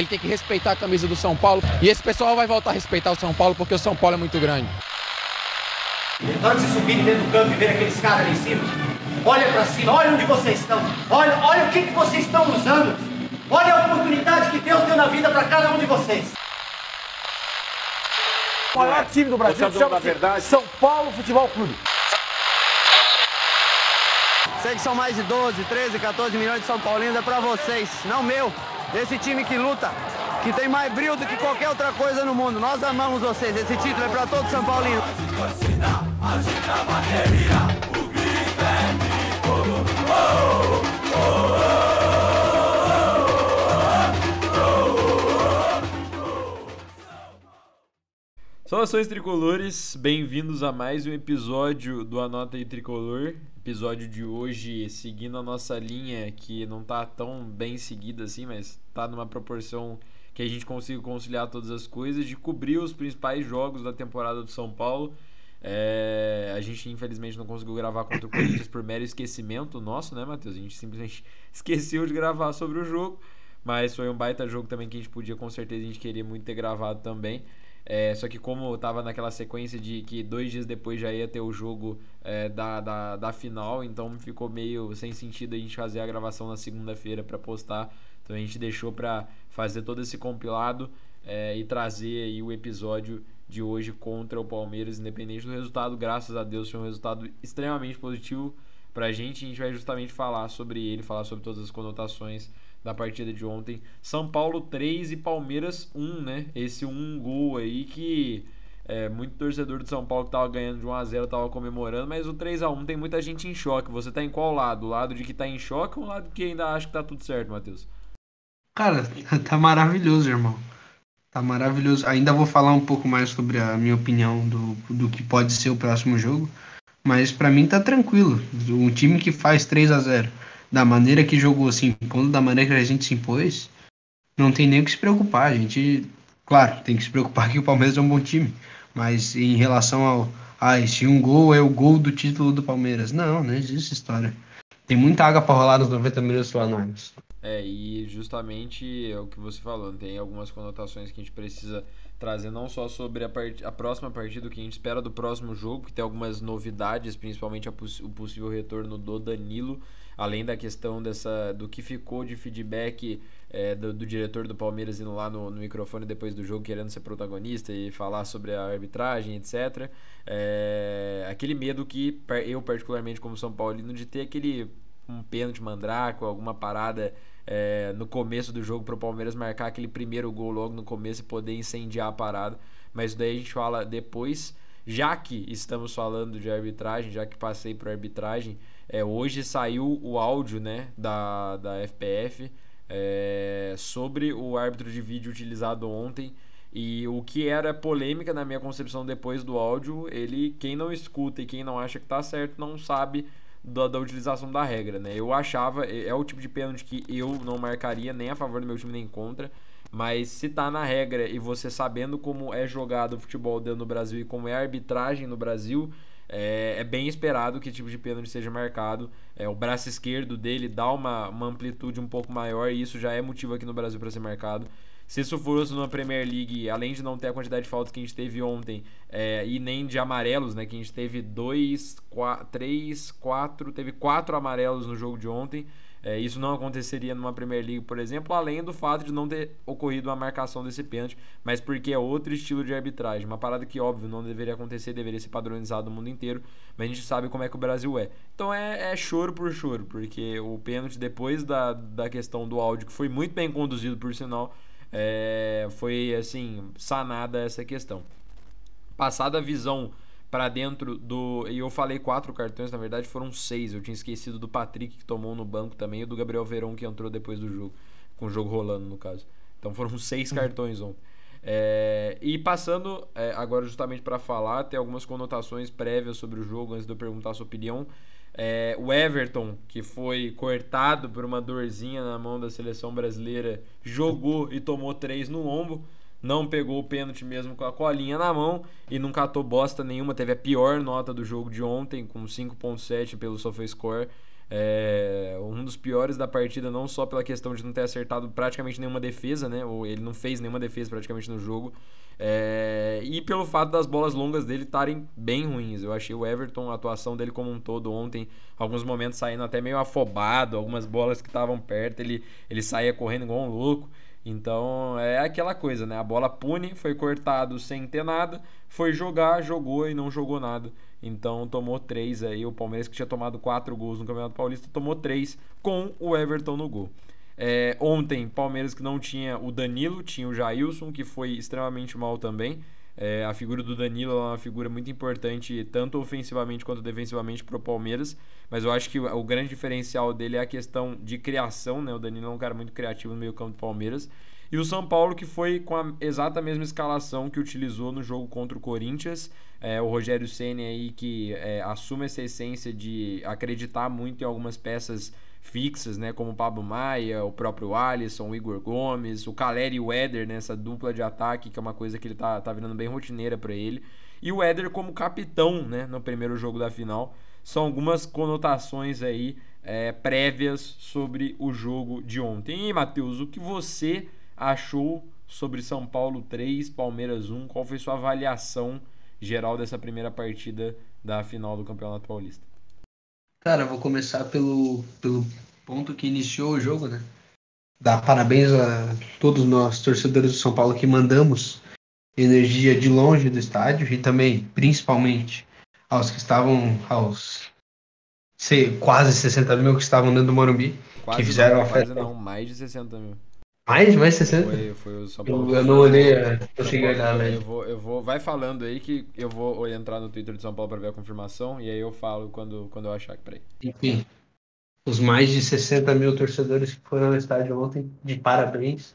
Ele tem que respeitar a camisa do São Paulo e esse pessoal vai voltar a respeitar o São Paulo porque o São Paulo é muito grande. Na hora de vocês subirem dentro do campo e ver aqueles caras ali em cima, olha para cima, olha onde vocês estão, olha, olha o que, que vocês estão usando, olha a oportunidade que Deus deu na vida para cada um de vocês. O maior time do Brasil chama São Paulo Futebol Clube. Sei que são mais de 12, 13, 14 milhões de São Paulinos, é pra vocês, não meu. Esse time que luta, que tem mais brilho do que qualquer outra coisa no mundo. Nós amamos vocês, esse título é pra todo São Paulino. Saudações tricolores, bem-vindos a mais um episódio do Anota aí Tricolor. Episódio de hoje seguindo a nossa linha que não tá tão bem seguida assim, mas tá numa proporção que a gente consiga conciliar todas as coisas, de cobrir os principais jogos da temporada do São Paulo. É, a gente infelizmente não conseguiu gravar contra o Corinthians por mero esquecimento nosso, né, Matheus? A gente simplesmente esqueceu de gravar sobre o jogo, mas foi um baita jogo também que a gente podia, com certeza, a gente queria muito ter gravado também. É, só que como eu tava naquela sequência de que dois dias depois já ia ter o jogo é, da, da, da final, então ficou meio sem sentido a gente fazer a gravação na segunda-feira para postar. Então a gente deixou para fazer todo esse compilado é, e trazer aí o episódio de hoje contra o Palmeiras, independente do resultado. Graças a Deus foi um resultado extremamente positivo pra gente. A gente vai justamente falar sobre ele, falar sobre todas as conotações da partida de ontem. São Paulo 3 e Palmeiras 1, né? Esse um gol aí que é, muito torcedor do São Paulo que tava ganhando de 1 a 0 tava comemorando, mas o 3 a 1 tem muita gente em choque. Você tá em qual lado? O lado de que tá em choque ou o lado que ainda acha que tá tudo certo, Matheus? Cara, tá maravilhoso, irmão. Tá maravilhoso. Ainda vou falar um pouco mais sobre a minha opinião do, do que pode ser o próximo jogo. Mas pra mim tá tranquilo. Um time que faz 3 a 0 da maneira que jogou, se impondo, da maneira que a gente se impôs, não tem nem o que se preocupar. A gente, claro, tem que se preocupar que o Palmeiras é um bom time. Mas em relação ao. Ah, se um gol é o gol do título do Palmeiras. Não, não existe história. Tem muita água pra rolar nos 90 minutos lá no É, e justamente é o que você falou, tem algumas conotações que a gente precisa trazer não só sobre a, part... a próxima partida, o que a gente espera do próximo jogo, que tem algumas novidades, principalmente poss... o possível retorno do Danilo, além da questão dessa do que ficou de feedback é, do, do, diretor do Palmeiras indo lá no, no, microfone depois do jogo querendo ser protagonista e falar sobre a arbitragem, etc. É, aquele medo que eu, particularmente como São Paulino, de ter aquele um pênalti mandraco, alguma parada é, no começo do jogo para o Palmeiras marcar aquele primeiro gol logo no começo e poder incendiar a parada. Mas daí a gente fala depois. Já que estamos falando de arbitragem, já que passei por arbitragem, é, hoje saiu o áudio né, da, da FPF é, sobre o árbitro de vídeo utilizado ontem. E o que era polêmica na minha concepção depois do áudio, ele, quem não escuta e quem não acha que tá certo, não sabe da, da, utilização da regra, né? Eu achava, é, é o tipo de pênalti que eu não marcaria nem a favor do meu time nem contra, mas se tá na regra e você sabendo como é jogado o futebol dentro do Brasil e como é a arbitragem no Brasil, é, é bem esperado que tipo de pênalti seja marcado. É, o braço esquerdo dele dá uma, uma amplitude um pouco maior e isso já é motivo aqui no Brasil para ser marcado. Se isso fosse numa Premier League, além de não ter a quantidade de faltas que a gente teve ontem, é, e nem de amarelos, né? Que a gente teve dois, quatro, três, quatro, teve quatro amarelos no jogo de ontem. É, isso não aconteceria numa Premier League, por exemplo, além do fato de não ter ocorrido a marcação desse pênalti, mas porque é outro estilo de arbitragem. Uma parada que, óbvio, não deveria acontecer, deveria ser padronizado no mundo inteiro, mas a gente sabe como é que o Brasil é. Então é, é choro por choro, porque o pênalti, depois da, da questão do áudio, que foi muito bem conduzido, por sinal, é, foi assim sanada essa questão. Passada a visão para dentro do. E eu falei quatro cartões, na verdade foram seis. Eu tinha esquecido do Patrick que tomou no banco também e do Gabriel Verão que entrou depois do jogo, com o jogo rolando no caso. Então foram seis cartões ontem. É, e passando é, agora justamente para falar, tem algumas conotações prévias sobre o jogo antes de eu perguntar a sua opinião. É, o Everton, que foi cortado por uma dorzinha na mão da seleção brasileira, jogou e tomou três no ombro. Não pegou o pênalti mesmo com a colinha na mão e não catou bosta nenhuma. Teve a pior nota do jogo de ontem, com 5.7 pelo SofaScore. É, um dos piores da partida, não só pela questão de não ter acertado praticamente nenhuma defesa, né? Ou ele não fez nenhuma defesa praticamente no jogo. É, e pelo fato das bolas longas dele estarem bem ruins. Eu achei o Everton, a atuação dele como um todo ontem, alguns momentos saindo até meio afobado, algumas bolas que estavam perto, ele, ele saía correndo igual um louco. Então é aquela coisa, né? A bola pune, foi cortado sem ter nada, foi jogar, jogou e não jogou nada. Então tomou três aí. O Palmeiras que tinha tomado quatro gols no Campeonato Paulista tomou três com o Everton no gol. É, ontem, Palmeiras que não tinha o Danilo, tinha o Jailson, que foi extremamente mal também. É, a figura do Danilo é uma figura muito importante, tanto ofensivamente quanto defensivamente para o Palmeiras. Mas eu acho que o, grande diferencial dele é a questão de criação. Né? O Danilo é um cara muito criativo no meio-campo do Palmeiras. E o São Paulo, que foi com a exata mesma escalação que utilizou no jogo contra o Corinthians. É, o Rogério Senna aí que é, assume essa essência de acreditar muito em algumas peças fixas, né, como o Pablo Maia, o próprio Alisson, o Igor Gomes, o Caleri e o Éder, né, essa dupla de ataque, que é uma coisa que ele tá, tá virando bem rotineira para ele. E o Éder como capitão, né, no primeiro jogo da final. São algumas conotações aí é, prévias sobre o jogo de ontem. E, Matheus, o que você achou sobre São Paulo 3, Palmeiras 1? Qual foi sua avaliação geral dessa primeira partida da final do Campeonato Paulista? Cara, vou começar pelo, pelo ponto que iniciou o jogo, né? Dar parabéns a todos nós, torcedores do São Paulo, que mandamos energia de longe do estádio e também, principalmente, aos que estavam, aos sei, quase 60 mil que estavam dentro do Morumbi, quase que fizeram não, a festa. Quase não, mais de 60 mil. Mais? Mais 60? Foi, foi o São Paulo. Eu, eu não olhei, consegui olhar, né? Eu vou, eu vou, vai falando aí que eu vou entrar no Twitter de São Paulo para ver a confirmação e aí eu falo quando, quando eu achar que peraí. Enfim, os mais de 60 mil torcedores que foram no estádio ontem, de parabéns.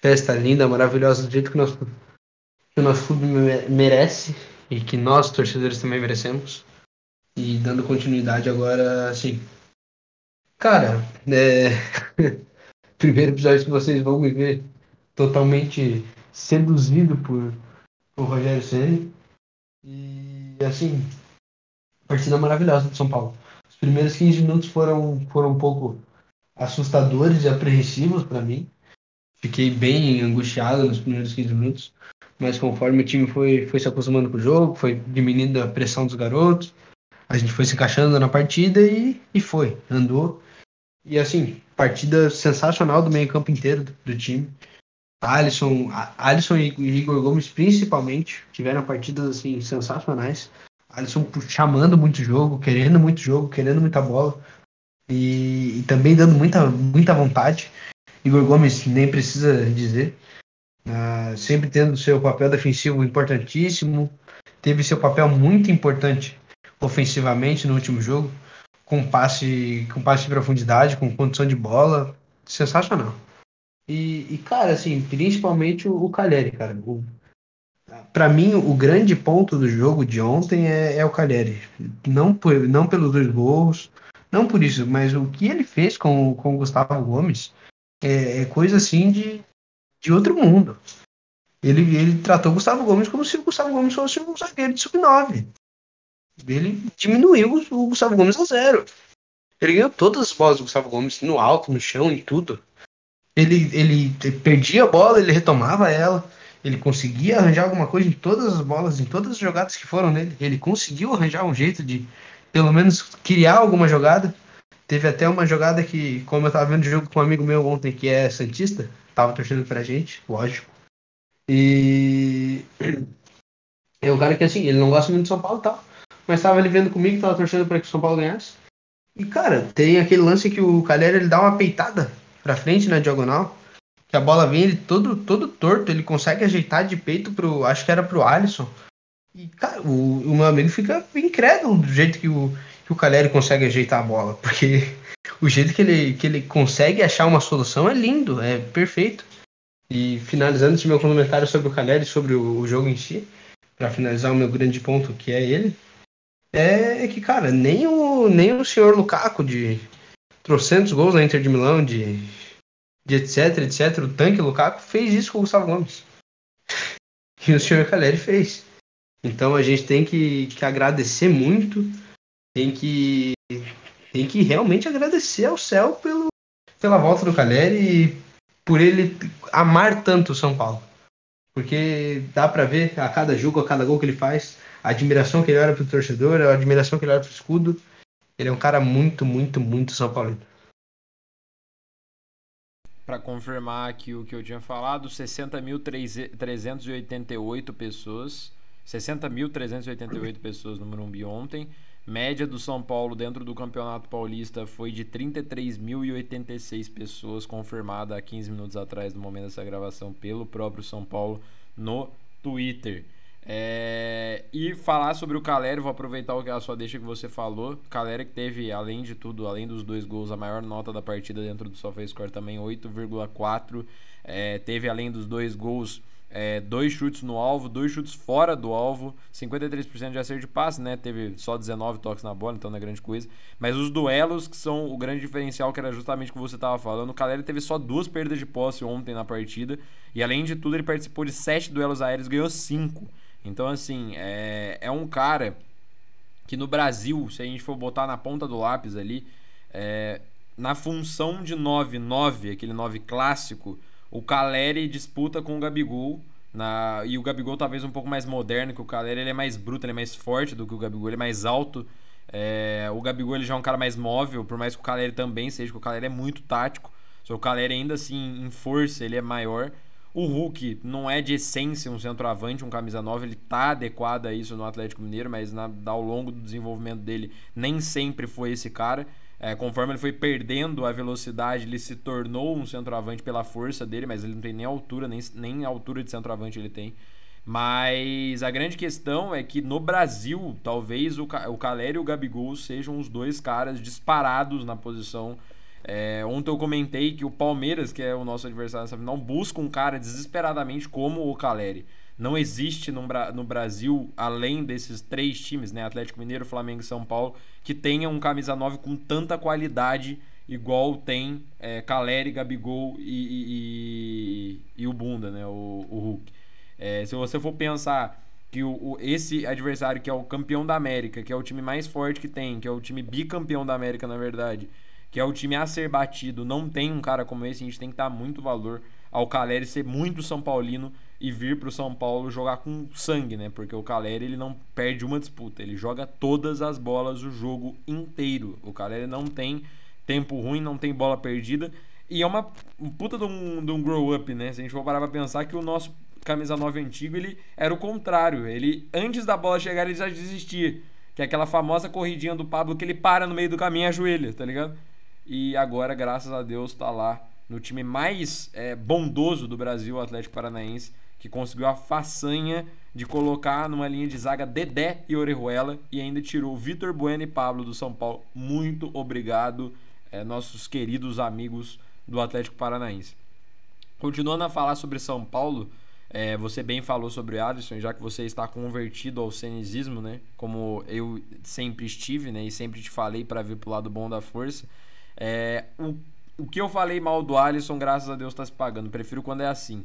Festa linda, maravilhosa, do jeito que, nós, que o nosso clube merece e que nós, torcedores, também merecemos. E dando continuidade agora, assim. Cara, é. primeiro episódio que vocês vão me ver totalmente seduzido por, por Rogério Ceni E assim, partida maravilhosa do São Paulo. Os primeiros 15 minutos foram, foram um pouco assustadores e apreensivos para mim. Fiquei bem angustiado nos primeiros 15 minutos, mas conforme o time foi, foi se acostumando com o jogo, foi diminuindo a pressão dos garotos, a gente foi se encaixando na partida e, e foi, andou. E assim, partida sensacional do meio-campo inteiro do, do, time. Alisson, Alisson e Igor Gomes principalmente tiveram partidas assim sensacionais. Alisson chamando muito jogo, querendo muito jogo, querendo muita bola e, e também dando muita, muita vontade. Igor Gomes nem precisa dizer, uh, sempre tendo seu papel defensivo importantíssimo, teve seu papel muito importante ofensivamente no último jogo com passe, com passe de profundidade, com condição de bola, sensacional. E, e cara, assim, principalmente o, o Caleri, cara. para mim, o grande ponto do jogo de ontem é, é, o Caleri. Não, por, não pelos dois gols, não por isso, mas o que ele fez com, com o Gustavo Gomes é, é coisa assim de, de outro mundo. Ele, ele tratou o Gustavo Gomes como se o Gustavo Gomes fosse um zagueiro de sub-9 ele diminuiu o Gustavo Gomes a zero. Ele ganhou todas as bolas do Gustavo Gomes, no alto, no chão, em tudo. Ele, ele perdia a bola, ele retomava ela. Ele conseguia arranjar alguma coisa em todas as bolas, em todas as jogadas que foram nele. Ele conseguiu arranjar um jeito de, pelo menos, criar alguma jogada. Teve até uma jogada que, como eu tava vendo o jogo com um amigo meu ontem, que é Santista, tava torcendo pra gente, lógico. E. É um cara que, assim, ele não gosta muito de São Paulo e tal mas estava ali vendo comigo, estava torcendo para que o São Paulo ganhasse. E, cara, tem aquele lance que o Calera ele dá uma peitada pra frente na diagonal, que a bola vem ele todo, todo torto, ele consegue ajeitar de peito pro, acho que era pro Alisson. E, cara, o, o meu amigo fica incrédulo do jeito que o, que o Caleri consegue ajeitar a bola, porque o jeito que ele, que ele consegue achar uma solução é lindo, é perfeito. E finalizando esse meu comentário sobre o Caleri, sobre o, o jogo em si, para finalizar o meu grande ponto, que é ele, é que, cara, nem o, nem o senhor Lukaku de trocentos gols na Inter de Milão, de, de etc, etc, o tanque Lukaku fez isso com o Gustavo Gomes. E o senhor Caleri fez. Então a gente tem que, que agradecer muito, tem que tem que realmente agradecer ao céu pelo, pela volta do Caleri e por ele amar tanto o São Paulo. Porque dá para ver a cada jogo, a cada gol que ele faz, a admiração que ele olha pro torcedor, a admiração que ele olha pro escudo. Ele é um cara muito, muito, muito São Paulino. Para confirmar aqui o que eu tinha falado, 60.388 pessoas. 60.388 pessoas no Morumbi ontem. Média do São Paulo dentro do Campeonato Paulista foi de 33.086 pessoas, confirmada há 15 minutos atrás, no momento dessa gravação, pelo próprio São Paulo no Twitter. É... E falar sobre o Caleri, vou aproveitar a sua deixa que você falou. Caleri que teve, além de tudo, além dos dois gols, a maior nota da partida dentro do SofaScore também, 8,4. É... Teve, além dos dois gols, é, dois chutes no alvo, dois chutes fora do alvo, 53% de acerto de passe, né? Teve só 19 toques na bola, então não é grande coisa. Mas os duelos, que são o grande diferencial, que era justamente o que você estava falando, o Caleri teve só duas perdas de posse ontem na partida. E além de tudo, ele participou de sete duelos aéreos ganhou cinco. Então, assim, é, é um cara que no Brasil, se a gente for botar na ponta do lápis ali, é, na função de 9-9, aquele 9 clássico o Caleri disputa com o Gabigol. Na, e o Gabigol talvez um pouco mais moderno que o Caleri, ele é mais bruto, ele é mais forte do que o Gabigol, ele é mais alto. É, o Gabigol ele já é um cara mais móvel, por mais que o Caleri também seja, que o Caleri é muito tático. Só o Caleri ainda assim, em força, ele é maior. O Hulk não é de essência um centroavante, um camisa 9, ele tá adequado a isso no Atlético Mineiro, mas na, ao longo do desenvolvimento dele nem sempre foi esse cara. É, conforme ele foi perdendo a velocidade, ele se tornou um centroavante pela força dele, mas ele não tem nem altura, nem, nem altura de centroavante ele tem. Mas a grande questão é que no Brasil, talvez o, o e o Gabigol sejam os dois caras disparados na posição. É, ontem eu comentei que o Palmeiras, que é o nosso adversário nessa final, busca um cara desesperadamente como o Caleri. Não existe no, no Brasil, além desses três times, né, Atlético Mineiro, Flamengo e São Paulo, que tenha um camisa 9 com tanta qualidade igual tem é, Caleri, Gabigol e, e, e, o Bunda, né, o, o Hulk. É, se você for pensar que o, o, esse adversário que é o campeão da América, que é o time mais forte que tem, que é o time bicampeão da América, na verdade, que é o time a ser batido, não tem um cara como esse, a gente tem que dar muito valor ao Caleri ser muito São Paulino e vir para o São Paulo jogar com sangue, né? Porque o Caleri ele não perde uma disputa, ele joga todas as bolas o jogo inteiro. O Caleri não tem tempo ruim, não tem bola perdida e é uma um puta de um, de um grow up, né? Se a gente for parar para pensar que o nosso camisa 9 antigo ele era o contrário, ele antes da bola chegar ele já desistia, que é aquela famosa corridinha do Pablo que ele para no meio do caminho e ajoelha, tá ligado? E agora, graças a Deus, tá lá no time mais é, bondoso do Brasil, o Atlético Paranaense, que conseguiu a façanha de colocar numa linha de zaga Dedé e Orejuela e ainda tirou Vitor Bueno e Pablo do São Paulo. Muito obrigado, é, nossos queridos amigos do Atlético Paranaense. Continuando a falar sobre São Paulo, é, você bem falou sobre o Alisson, já que você está convertido ao cenizismo, né? Como eu sempre estive, né? E sempre te falei para vir pro lado bom da força. É, o, o que eu falei mal do Alisson, graças a Deus, está se pagando. Prefiro quando é assim.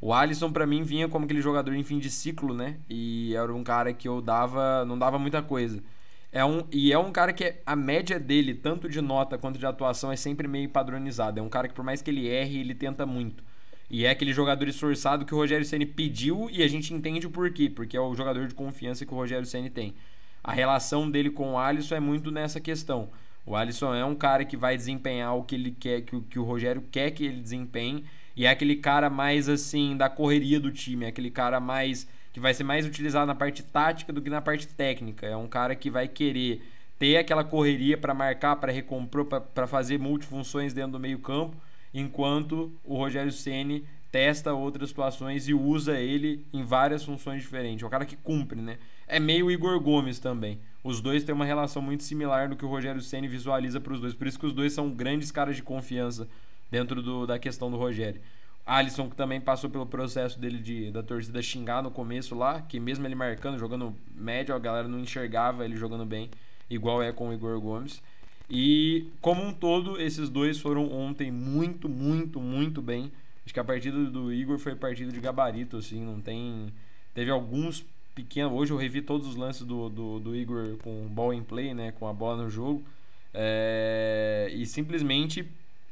O Alisson para mim vinha como aquele jogador em fim de ciclo, né? E era um cara que eu dava, não dava muita coisa. É um, e é um cara que a média dele, tanto de nota quanto de atuação, é sempre meio padronizada. É um cara que, por mais que ele erre, ele tenta muito. E é aquele jogador esforçado que o Rogério Ceni pediu e a gente entende o porquê, porque é o jogador de confiança que o Rogério Ceni tem. A relação dele com o Alisson é muito nessa questão. O Alisson é um cara que vai desempenhar o que ele quer, que, que o Rogério quer que ele desempenhe e é aquele cara mais assim da correria do time, é aquele cara mais que vai ser mais utilizado na parte tática do que na parte técnica. É um cara que vai querer ter aquela correria para marcar, para recompor, para fazer multifunções dentro do meio-campo, enquanto o Rogério Ceni testa outras situações e usa ele em várias funções diferentes. É um cara que cumpre, né? É meio Igor Gomes também. Os dois têm uma relação muito similar no que o Rogério Ceni visualiza para os dois. Por isso que os dois são grandes caras de confiança dentro do, da questão do Rogério. Alisson, que também passou pelo processo dele de, da torcida xingar no começo lá, que mesmo ele marcando, jogando médio, a galera não enxergava ele jogando bem, igual é com o Igor Gomes. E como um todo, esses dois foram ontem muito, muito, muito bem. Acho que a partida do Igor foi partida de gabarito, assim, não tem. Teve alguns pequenos. Hoje eu revi todos os lances do, do, do Igor com ball em play, né? Com a bola no jogo. É, e simplesmente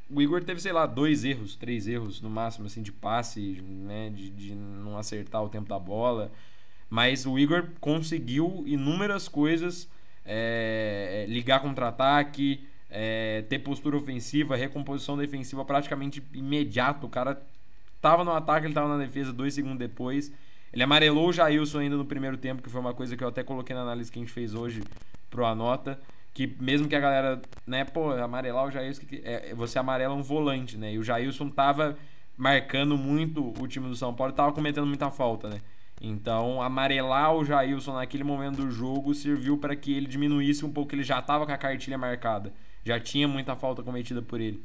o Igor teve, sei lá, dois erros, três erros no máximo, assim, de passe, né, de, de não acertar o tempo da bola. Mas o Igor conseguiu inúmeras coisas, é, ligar contra-ataque, é, ter postura ofensiva, recomposição defensiva praticamente imediato. O cara tava no ataque, ele tava na defesa dois segundos depois. Ele amarelou o Jailson ainda no primeiro tempo, que foi uma coisa que eu até coloquei na análise que a gente fez hoje pro Anota que mesmo que a galera, né, pô, amarelar o Jailson, é, você amarela um volante, né? E o Jailson tava marcando muito o time do São Paulo tava cometendo muita falta, né? Então, amarelar o Jailson naquele momento do jogo serviu para que ele diminuísse um pouco, ele já tava com a cartilha marcada, já tinha muita falta cometida por ele.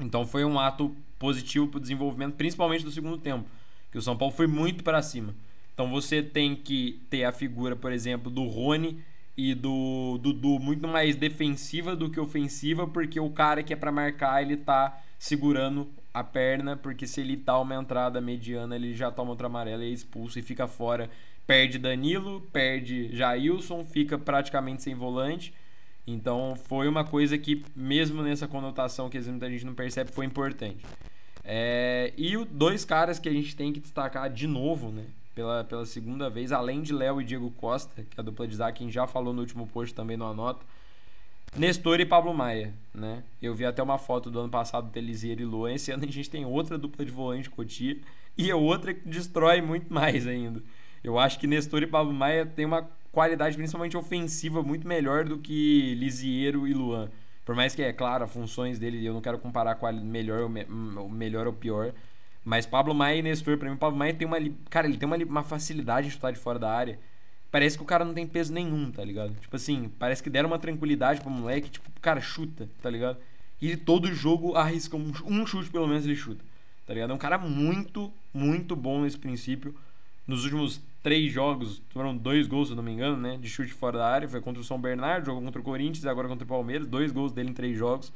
Então, foi um ato positivo para o desenvolvimento, principalmente do segundo tempo, que o São Paulo foi muito para cima. Então, você tem que ter a figura, por exemplo, do Rony e do Dudu muito mais defensiva do que ofensiva, porque o cara que é para marcar, ele tá segurando a perna, porque se ele dá uma entrada mediana, ele já toma outra amarela e é expulso e fica fora. Perde Danilo, perde Jailson, fica praticamente sem volante. Então foi uma coisa que, mesmo nessa conotação que muita gente não percebe, foi importante. É, e o, dois caras que a gente tem que destacar de novo, né? pela, pela segunda vez, além de Léo e Diego Costa, que é a dupla de zaga, quem já falou no último post também no Anota. Nestor e Pablo Maia, né? Eu vi até uma foto do ano passado do Elisier e Luan. Esse ano a gente tem outra dupla de volante Cotia e é outra que destrói muito mais ainda. Eu acho que Nestor e Pablo Maia tem uma qualidade principalmente ofensiva muito melhor do que Lisiero e Luan. Por mais que, é claro, as funções dele, eu não quero comparar com a melhor ou melhor ou pior, mas Pablo Maia e Nestor, pra mim, Pablo Maia tem uma. Cara, ele tem uma, uma facilidade de chutar de fora da área. Parece que o cara não tem peso nenhum, tá ligado? Tipo assim, parece que deram uma tranquilidade pro moleque, tipo, o cara chuta, tá ligado? E ele todo jogo arrisca um, um chute, pelo menos ele chuta, tá ligado? É um cara muito, muito bom nesse princípio. Nos últimos três jogos, foram dois gols, se não me engano, né? De chute fora da área. Foi contra o São Bernardo, jogou contra o Corinthians e agora contra o Palmeiras. Dois gols dele em três jogos.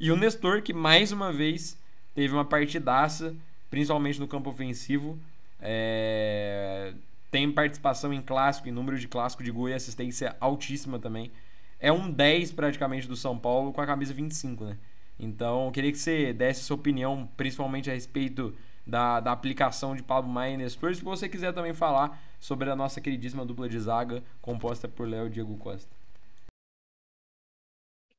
E o Nestor, que mais uma vez teve uma partidaça principalmente no campo ofensivo. É... Tem participação em clássico, em número de clássico de gol e assistência altíssima também. É um 10 praticamente do São Paulo com a camisa 25, né? Então, eu queria que você desse sua opinião, principalmente a respeito da, da aplicação de Pablo Maia e. Se você quiser também falar sobre a nossa queridíssima dupla de zaga, composta por Léo e Diego Costa.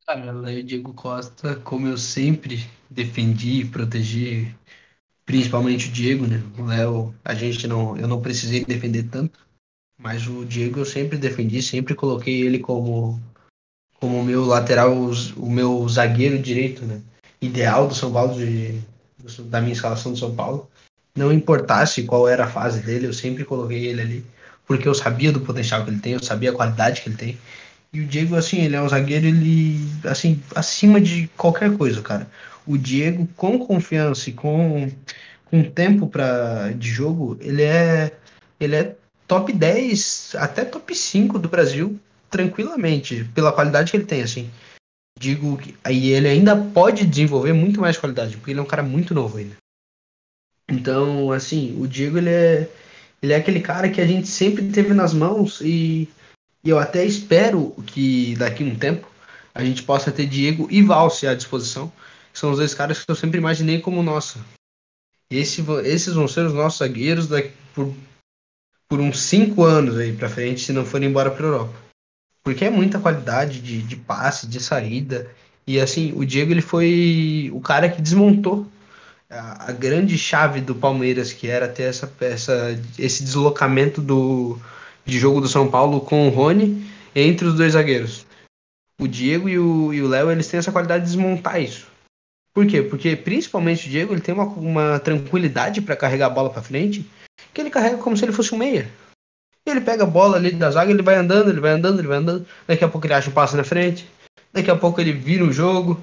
Cara, Léo e Diego Costa, como eu sempre defendi e protegi principalmente o Diego, né? O Léo, a gente não, eu não precisei defender tanto, mas o Diego eu sempre defendi, sempre coloquei ele como como meu lateral, o meu zagueiro direito, né? Ideal do São Paulo de, da minha escalação do São Paulo. Não importasse qual era a fase dele, eu sempre coloquei ele ali, porque eu sabia do potencial que ele tem, eu sabia a qualidade que ele tem. E o Diego, assim, ele é um zagueiro, ele, assim, acima de qualquer coisa, cara o Diego, com confiança e com, com tempo pra, de jogo, ele é, ele é top 10, até top 5 do Brasil, tranquilamente, pela qualidade que ele tem, assim. Digo que aí ele ainda pode desenvolver muito mais qualidade, porque ele é um cara muito novo ainda. Então, assim, o Diego ele é, ele é aquele cara que a gente sempre teve nas mãos e, e eu até espero que daqui a um tempo a gente possa ter Diego e Valse à disposição são os dois caras que eu sempre imaginei como nossa. Esse, esses vão ser os nossos zagueiros daqui por, por uns cinco anos aí pra frente, se não forem embora pra Europa. Porque é muita qualidade de, de passe, de saída. E assim, o Diego ele foi o cara que desmontou a, a grande chave do Palmeiras, que era ter essa, essa, esse deslocamento do, de jogo do São Paulo com o Rony entre os dois zagueiros. O Diego e o Léo, eles têm essa qualidade de desmontar isso. Por quê? Porque principalmente o Diego ele tem uma, uma tranquilidade para carregar a bola para frente, que ele carrega como se ele fosse um meia. Ele pega a bola ali da zaga, ele vai andando, ele vai andando, ele vai andando. Daqui a pouco ele acha um passo na frente. Daqui a pouco ele vira o jogo.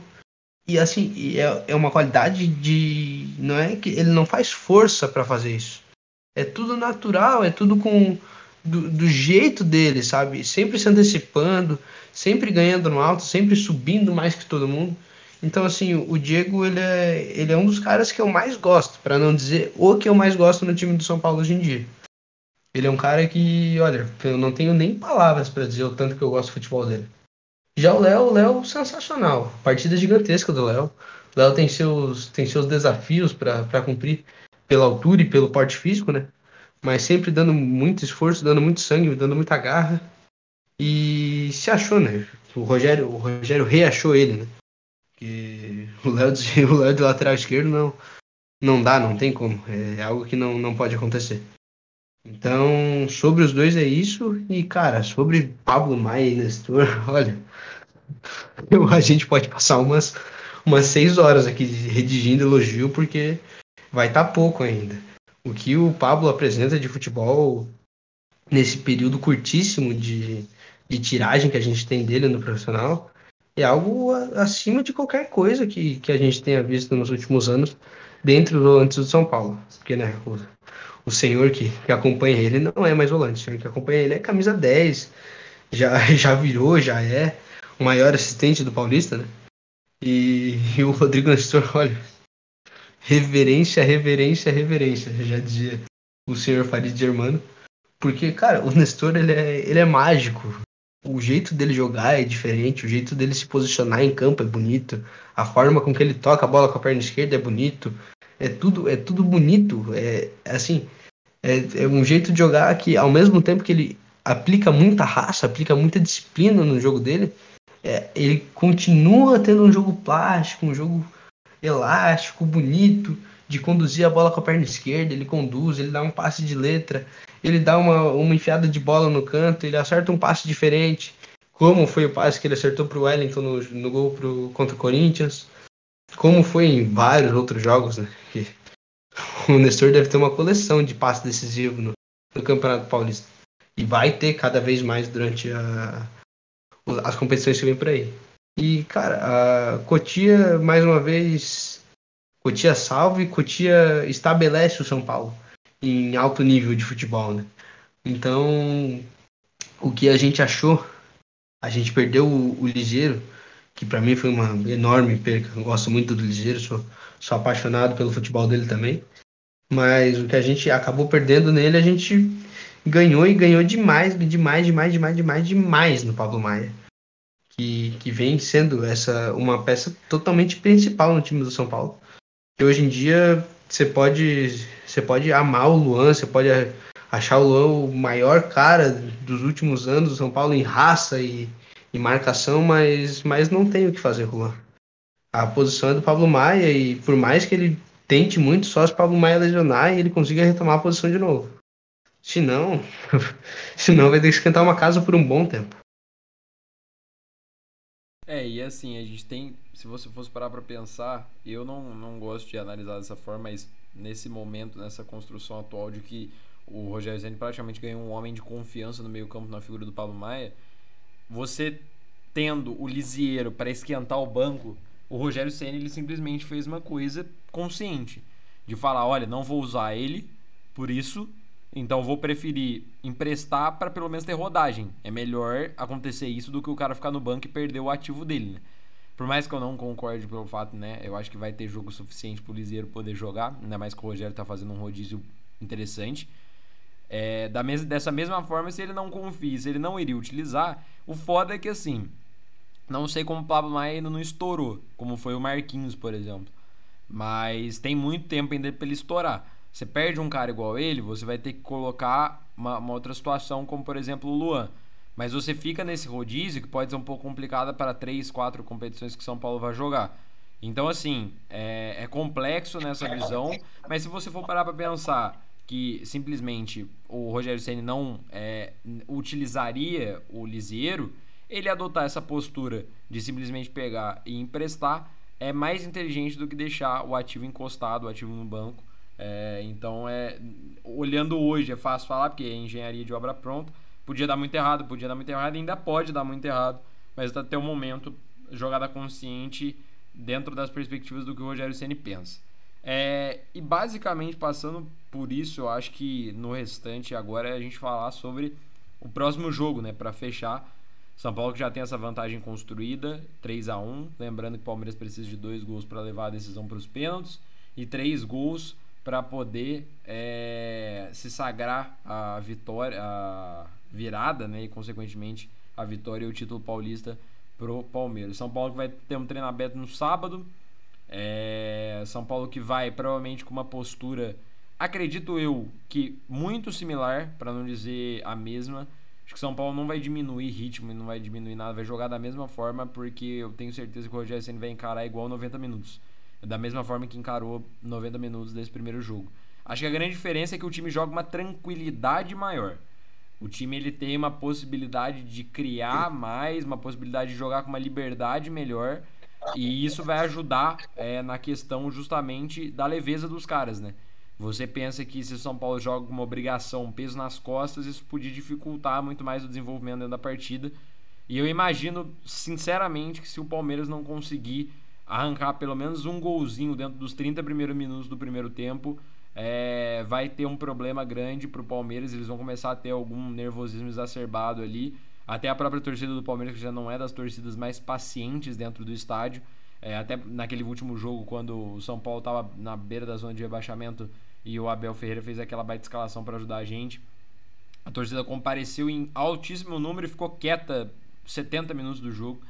E assim, é, é uma qualidade de. Não é que ele não faz força para fazer isso. É tudo natural, é tudo com. Do, do, jeito dele, sabe? Sempre se antecipando, sempre ganhando no alto, sempre subindo mais que todo mundo. Então, assim, o Diego, ele é, ele é um dos caras que eu mais gosto, para não dizer o que eu mais gosto no time do São Paulo hoje em dia. Ele é um cara que, olha, eu não tenho nem palavras para dizer o tanto que eu gosto do futebol dele. Já o Léo, o Léo, sensacional. Partida gigantesca do Léo. O Léo tem seus, tem seus desafios para cumprir pela altura e pelo porte físico, né? Mas sempre dando muito esforço, dando muito sangue, dando muita garra. E se achou, né? O Rogério, o Rogério reachou ele, né? Que o Léo de, o Léo de lateral esquerdo não, não dá, não tem como. É algo que não, não pode acontecer. Então, sobre os dois é isso. E, cara, sobre Pablo Maia e Nestor, olha, eu, a gente pode passar umas, umas seis horas aqui redigindo elogio, porque vai estar tá pouco ainda. O que o Pablo apresenta de futebol nesse período curtíssimo de, de tiragem que a gente tem dele no profissional é algo acima de qualquer coisa que, que a gente tenha visto nos últimos anos dentro do antes do São Paulo. Porque, né, o, senhor que, que acompanha ele não é mais volante, o senhor que acompanha ele é camisa 10, já, já virou, já é o maior assistente do Paulista, né? E, e o Rodrigo Nestor, olha, reverência, reverência, reverência, já dizia o senhor Farid Germano. Porque, cara, o Nestor, ele é, ele é mágico. O jeito dele jogar é diferente, o jeito dele se posicionar em campo é bonito, a forma com que ele toca a bola com a perna esquerda é bonito, é tudo, é tudo bonito. É, assim, é, é, um jeito de jogar que, ao mesmo tempo que ele aplica muita raça, aplica muita disciplina no jogo dele, é, ele continua tendo um jogo plástico, um jogo elástico, bonito, de conduzir a bola com a perna esquerda. Ele conduz, ele dá um passe de letra, ele dá uma, uma enfiada de bola no canto, ele acerta um passe diferente, como foi o passe que ele acertou para o Wellington no, no gol pro, contra o Corinthians como foi em vários outros jogos, né? Que o Nestor deve ter uma coleção de passes decisivos no, no, Campeonato Paulista. E vai ter cada vez mais durante a, as competições que vem por aí. E, cara, a Cotia, mais uma vez, Cotia salve, Cotia estabelece o São Paulo em alto nível de futebol, né? Então, o que a gente achou, a gente perdeu o, o Ligeiro, que para mim foi uma enorme perca. Eu gosto muito do Ligeiro, sou, sou apaixonado pelo futebol dele também. Mas o que a gente acabou perdendo nele, a gente ganhou e ganhou demais, demais, demais, demais, demais, demais no Pablo Maia. Que, que vem sendo essa uma peça totalmente principal no time do São Paulo. E hoje em dia você pode, você pode amar o Luan, você pode achar o Luan o maior cara dos últimos anos do São Paulo em raça e, em marcação, mas, mas não tem o que fazer, Juan. A posição é do Pablo Maia e por mais que ele tente muito, só se o Pablo Maia lesionar e ele consiga retomar a posição de novo. Se não, se não vai ter que esquentar uma casa por um bom tempo. É, e assim, a gente tem, se você fosse parar para pensar, eu não, não gosto de analisar dessa forma, mas nesse momento, nessa construção atual de que o Rogério Zene praticamente ganhou um homem de confiança no meio-campo na figura do Pablo Maia, você tendo o Lisieiro para esquentar o banco, o Rogério Senna ele simplesmente fez uma coisa consciente de falar, olha, não vou usar ele, por isso, então vou preferir emprestar para pelo menos ter rodagem. É melhor acontecer isso do que o cara ficar no banco e perder o ativo dele, né? Por mais que eu não concorde pelo fato, né? Eu acho que vai ter jogo suficiente pro Lisieiro poder jogar, ainda mais que o Rogério tá fazendo um rodízio interessante. É, da mes dessa mesma forma, se ele não confia, se ele não iria utilizar, o foda é que assim, não sei como o Pablo Maia ainda não estourou, como foi o Marquinhos, por exemplo. Mas tem muito tempo ainda para ele estourar. Você perde um cara igual ele, você vai ter que colocar uma, uma, outra situação, como por exemplo o Luan. Mas você fica nesse rodízio que pode ser um pouco complicada para três, quatro competições que São Paulo vai jogar. Então, assim, é, é complexo nessa visão, mas se você for parar para pensar que simplesmente o Rogério Ceni não é, utilizaria o Lisieiro, ele adotar essa postura de simplesmente pegar e emprestar é mais inteligente do que deixar o ativo encostado, o ativo no banco. É, então, é olhando hoje, é fácil falar, porque é engenharia de obra pronta. Podia dar muito errado, podia dar muito errado, ainda pode dar muito errado, mas até o momento, jogada consciente dentro das perspectivas do que o Rogério Ceni pensa. É, e basicamente, passando por isso, eu acho que no restante agora é a gente falar sobre o próximo jogo, né? Para fechar. São Paulo que já tem essa vantagem construída, 3 a 1 Lembrando que o Palmeiras precisa de dois gols para levar a decisão para os pênaltis e três gols para poder é, se sagrar a vitória, a virada, né? E consequentemente a vitória e o título paulista pro Palmeiras. São Paulo que vai ter um treino aberto no sábado. É, São Paulo que vai provavelmente com uma postura, acredito eu, que muito similar, para não dizer a mesma. Acho que São Paulo não vai diminuir ritmo não vai diminuir nada, vai jogar da mesma forma, porque eu tenho certeza que o Rogério Senna vai encarar igual 90 minutos. Da mesma forma que encarou 90 minutos desse primeiro jogo. Acho que a grande diferença é que o time joga uma tranquilidade maior. O time ele tem uma possibilidade de criar mais, uma possibilidade de jogar com uma liberdade melhor. E isso vai ajudar é, na questão justamente da leveza dos caras, né? Você pensa que se o São Paulo joga com uma obrigação, um peso nas costas, isso podia dificultar muito mais o desenvolvimento dentro da partida. E eu imagino, sinceramente, que se o Palmeiras não conseguir arrancar pelo menos um golzinho dentro dos 30 primeiros minutos do primeiro tempo, é, vai ter um problema grande para o Palmeiras. Eles vão começar a ter algum nervosismo exacerbado ali. Até a própria torcida do Palmeiras, que já não é das torcidas mais pacientes dentro do estádio. É, até naquele último jogo, quando o São Paulo estava na beira da zona de rebaixamento e o Abel Ferreira fez aquela baita escalação para ajudar a gente. A torcida compareceu em altíssimo número e ficou quieta 70 minutos do jogo.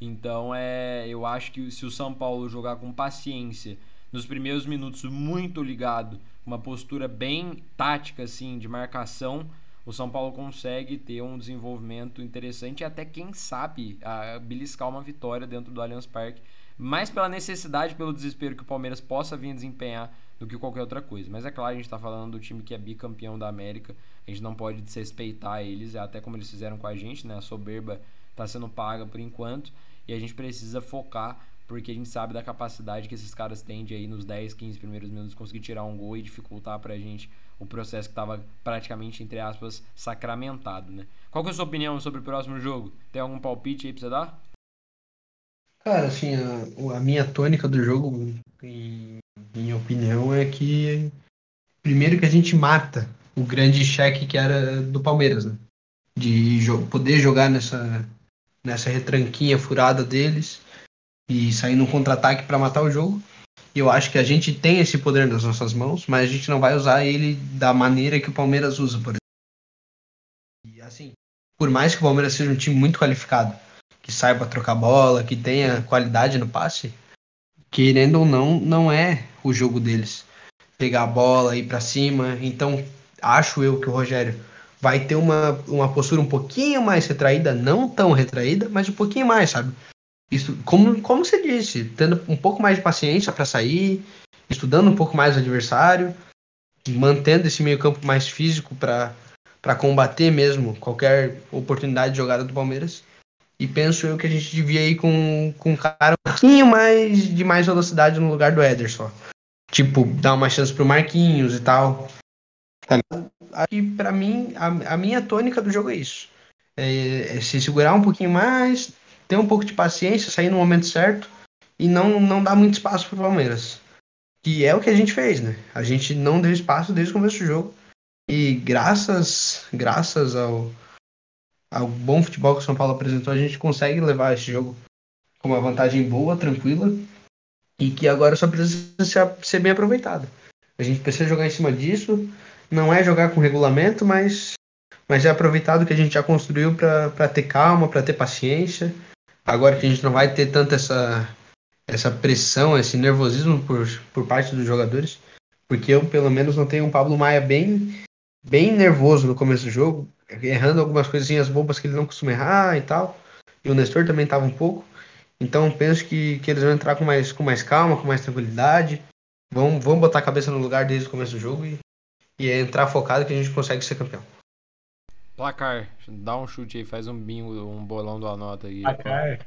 Então, é, eu acho que se o São Paulo jogar com paciência nos primeiros minutos muito ligado, uma postura bem tática assim de marcação, o São Paulo consegue ter um desenvolvimento interessante e até quem sabe a, beliscar uma vitória dentro do Allianz Parque, mais pela necessidade, pelo desespero que o Palmeiras possa vir desempenhar do que qualquer outra coisa. Mas é claro, a gente está falando do time que é bicampeão da América, a gente não pode desrespeitar eles, é até como eles fizeram com a gente, né? A soberba está sendo paga por enquanto e a gente precisa focar porque a gente sabe da capacidade que esses caras têm de aí nos 10, 15 primeiros minutos conseguir tirar um gol e dificultar pra gente o processo que estava praticamente, entre aspas, sacramentado, né? Qual que é a sua opinião sobre o próximo jogo? Tem algum palpite aí pra você dar? Cara, assim, a, a minha tônica do jogo, em minha opinião, é que primeiro que a gente mata o grande cheque que era do Palmeiras, né? De jo poder jogar nessa, nessa retranquinha furada deles e sair num contra-ataque para matar o jogo. E eu acho que a gente tem esse poder nas nossas mãos, mas a gente não vai usar ele da maneira que o Palmeiras usa, por exemplo. E assim, por mais que o Palmeiras seja um time muito qualificado, que saiba trocar bola, que tenha qualidade no passe, querendo ou não, não é o jogo deles. Pegar a bola, ir para cima. Então, acho eu que o Rogério vai ter uma, uma postura um pouquinho mais retraída, não tão retraída, mas um pouquinho mais, sabe? Isso, como, como você disse, tendo um pouco mais de paciência para sair, estudando um pouco mais o adversário, mantendo esse meio-campo mais físico para combater mesmo qualquer oportunidade de jogada do Palmeiras. E penso eu que a gente devia ir com, com um cara um pouquinho mais de mais velocidade no lugar do Ederson. Tipo, dar uma chance pro Marquinhos e tal. Aqui, para mim, a, a, minha tônica do jogo é isso. É, é se segurar um pouquinho mais, ter um pouco de paciência, sair no momento certo e não, não dar muito espaço para o Palmeiras. Que é o que a gente fez, né? A gente não deu espaço desde o começo do jogo. E graças, graças ao, ao bom futebol que o São Paulo apresentou, a gente consegue levar esse jogo com uma vantagem boa, tranquila, e que agora só precisa ser bem aproveitado. A gente precisa jogar em cima disso, não é jogar com regulamento, mas, mas é aproveitado que a gente já construiu para ter calma, para ter paciência agora que a gente não vai ter tanta essa, essa pressão, esse nervosismo por, por parte dos jogadores, porque eu, pelo menos, não tenho um Pablo Maia bem, bem nervoso no começo do jogo, errando algumas coisinhas bobas que ele não costuma errar e tal, e o Nestor também estava um pouco, então penso que, que eles vão entrar com mais, com mais calma, com mais tranquilidade, vão, vão botar a cabeça no lugar desde o começo do jogo e, e entrar focado que a gente consegue ser campeão. Placar. Dá um chute aí, faz um bingo, um bolão do anota aí. Placar.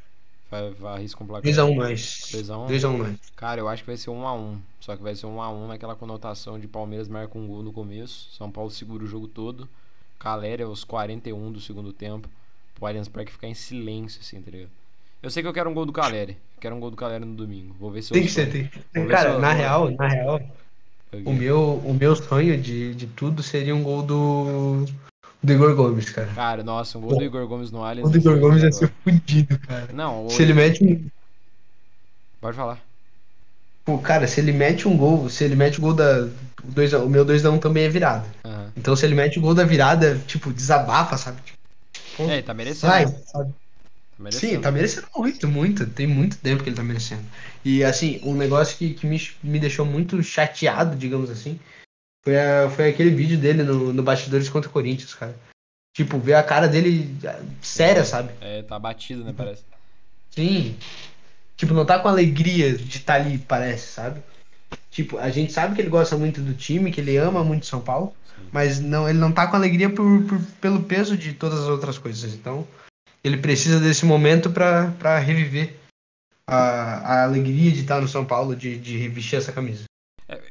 Vai, arrisca um placar. 2x1 mais. 2x1? 2x1 mais. Cara, eu acho que vai ser 1x1. Só que vai ser 1x1 naquela conotação de Palmeiras marca um gol no começo. São Paulo segura o jogo todo. Caléria aos 41 do segundo tempo. O Allianz Parque ficar em silêncio, assim, tá ligado? Eu sei que eu quero um gol do Caleri. quero um gol do Caleri no domingo. Vou ver se eu. Tem que ser, tem. Cara, na real, na real. O meu, o meu sonho de, de tudo seria um gol do do Igor Gomes, cara. Cara, nossa, um gol do Igor Gomes no Allianz. O do Igor Gomes ia ser fudido, cara. Não, se ele mete um. Pode falar. Pô, cara, se ele mete um gol, se ele mete o gol da. O, dois, o meu 2x1 também é virada. Uhum. Então se ele mete o gol da virada, tipo, desabafa, sabe? Pô, é, tá merecendo. Sai, sabe? Tá Sim, tá merecendo muito, muito. Tem muito tempo que ele tá merecendo. E assim, um negócio que, que me, me deixou muito chateado, digamos assim, foi, a, foi aquele vídeo dele no, no Bastidores contra o Corinthians, cara. Tipo, ver a cara dele séria, sabe? É, tá batido, né, parece. Sim. Tipo, não tá com alegria de estar tá ali, parece, sabe? Tipo, a gente sabe que ele gosta muito do time, que ele ama muito São Paulo, Sim. mas não, ele não tá com alegria por, por, pelo peso de todas as outras coisas. Então, ele precisa desse momento para reviver a, a alegria de estar no São Paulo, de, de revestir essa camisa. É,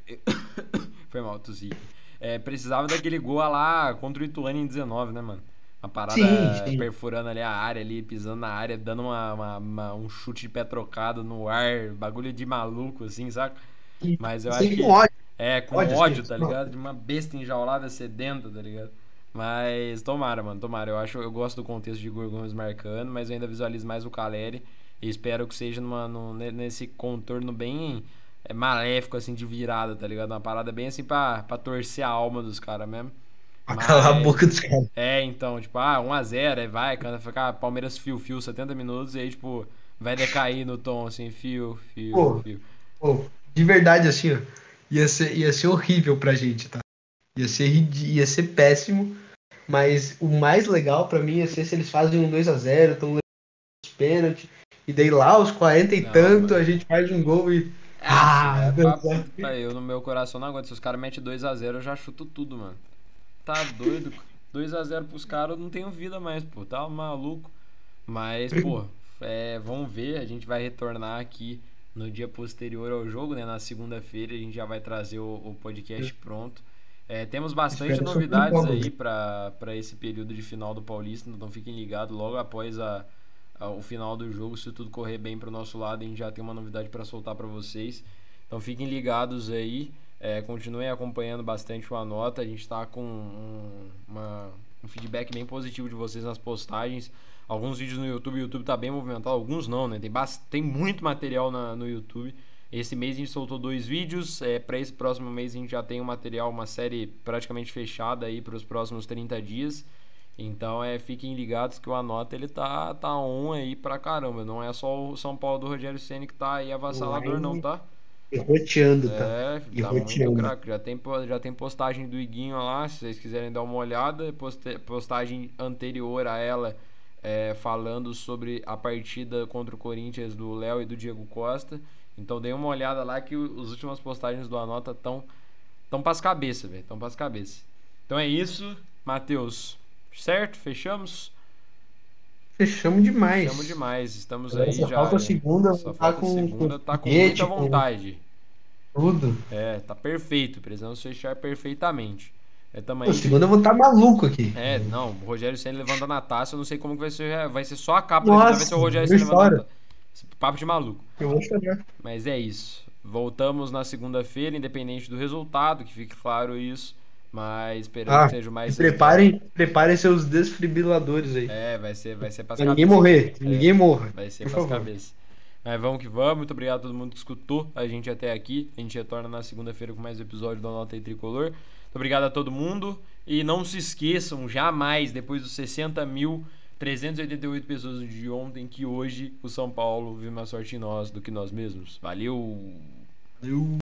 foi mal, tossi. É, precisava daquele gol lá contra o Ituano em 19, né, mano? Uma parada sim, sim. perfurando ali a área, ali, pisando na área, dando uma, uma, uma, um chute de pé trocado no ar, bagulho de maluco, assim, saca? Mas eu sim, acho que. Com ódio. É, com ódio, ódio tá ligado? De uma besta enjaulada sedenta, tá ligado? Mas tomara, mano, tomara. Eu acho, eu gosto do contexto de Igor Gomes marcando, mas eu ainda visualizo mais o Caleri. E espero que seja numa, num, nesse contorno bem é, maléfico, assim, de virada, tá ligado? Uma parada bem assim pra, pra torcer a alma dos caras mesmo. Pra mas, calar a boca dos caras. É, então, tipo, ah, 1x0, aí vai, canta, ficar Palmeiras fio-fio 70 minutos e aí, tipo, vai decair no tom, assim, fio, fio, pô, fio. Pô, de verdade, assim, ó, ia ser, ia ser horrível pra gente, tá? Ia ser, ia ser péssimo. Mas o mais legal para mim ia ser se eles fazem um 2 a 0 estão os pênaltis. E daí lá, aos 40 e não, tanto, a gente faz um gol e. É, ah, é, papo, eu no meu coração não aguento. Se os caras metem 2x0, eu já chuto tudo, mano. Tá doido? 2x0 pros caras, eu não tenho vida mais, pô. Tá maluco. Mas, pô, é, vamos ver. A gente vai retornar aqui no dia posterior ao jogo, né? Na segunda-feira a gente já vai trazer o, o podcast pronto. É, temos bastante novidades aí para esse período de final do Paulista, então fiquem ligados logo após a, a, o final do jogo, se tudo correr bem para o nosso lado, a gente já tem uma novidade para soltar para vocês. Então fiquem ligados aí, é, continuem acompanhando bastante o Anota, a gente está com um, uma, um feedback bem positivo de vocês nas postagens. Alguns vídeos no YouTube, o YouTube está bem movimentado, alguns não, né? Tem, tem muito material na, no YouTube. Esse mês a gente soltou dois vídeos. É, para esse próximo mês a gente já tem um material, uma série praticamente fechada aí para os próximos 30 dias. Então é, fiquem ligados que o Anota ele tá, tá on aí pra caramba. Não é só o São Paulo do Rogério Senna que tá aí avassalador, não, tá? Roteando, tá? É, tá muito craque. Já tem, já tem postagem do Iguinho lá, se vocês quiserem dar uma olhada. Postagem anterior a ela é, falando sobre a partida contra o Corinthians do Léo e do Diego Costa. Então dei uma olhada lá que os últimas postagens do Anota estão tão pras cabeças, velho. Tão pras cabeças. Então é isso, Matheus. Certo? Fechamos? Fechamos demais. Fechamos demais. Estamos aí já. Falta a segunda, só tá falta com, segunda, tá com muita vontade. Tudo. É, tá perfeito. Precisamos fechar perfeitamente. É, também. Pô, segunda eu vou estar tá maluco aqui. É, não, o Rogério Senna levantando a taça, eu não sei como que vai ser. Vai ser só a capa Nossa, vai ser o Rogério Senna levantando a taça. Papo de maluco. Eu vou chorar. Mas é isso. Voltamos na segunda-feira, independente do resultado, que fique claro isso. Mas esperamos ah, que seja mais. Preparem, preparem seus desfibriladores aí. É, vai ser, vai ser pra Ninguém morrer, é, ninguém morra. Vai ser pras cabeças. Mas vamos que vamos. Muito obrigado a todo mundo que escutou a gente até aqui. A gente retorna na segunda-feira com mais um episódio do Nota e Tricolor. Muito obrigado a todo mundo. E não se esqueçam, jamais, depois dos 60 mil 388 pessoas de ontem que hoje o São Paulo viu mais sorte em nós do que nós mesmos. Valeu! Valeu!